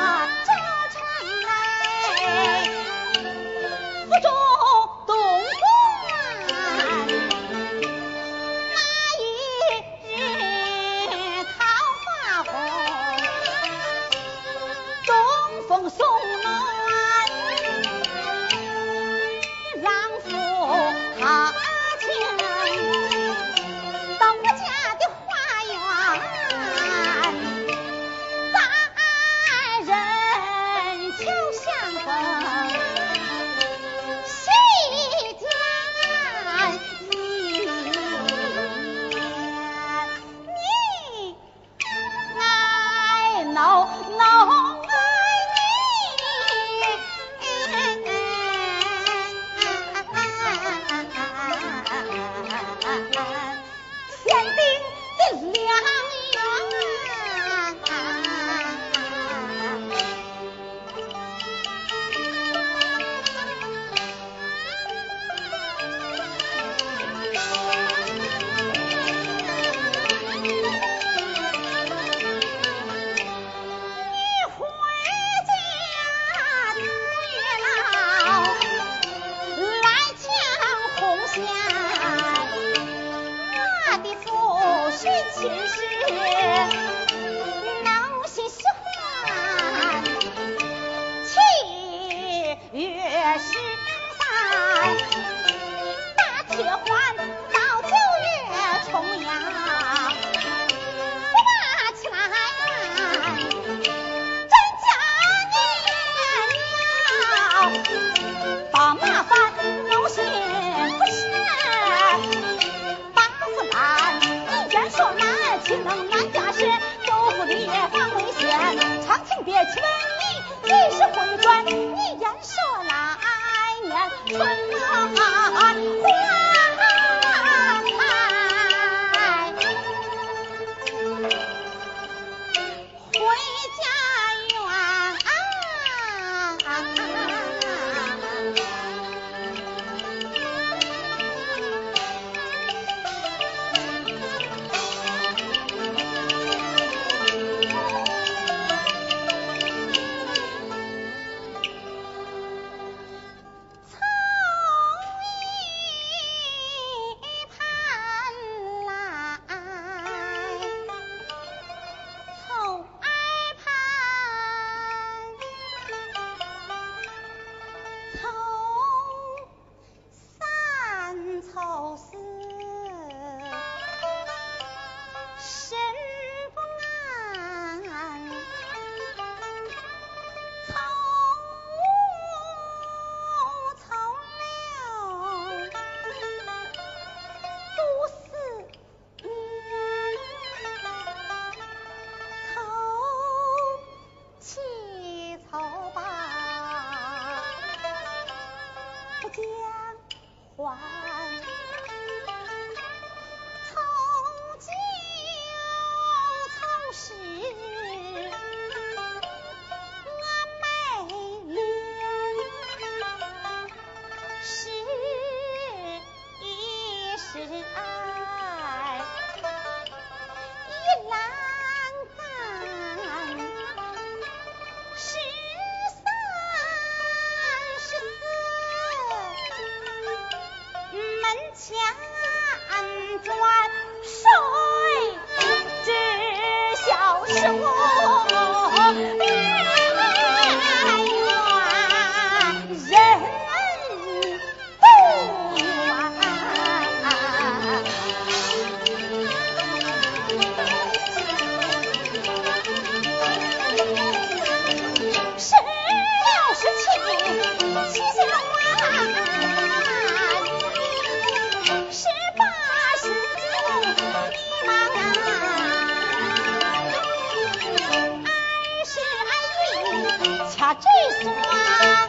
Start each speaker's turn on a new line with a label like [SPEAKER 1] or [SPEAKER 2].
[SPEAKER 1] 满成传来。中转瞬之消失无人不啊是这双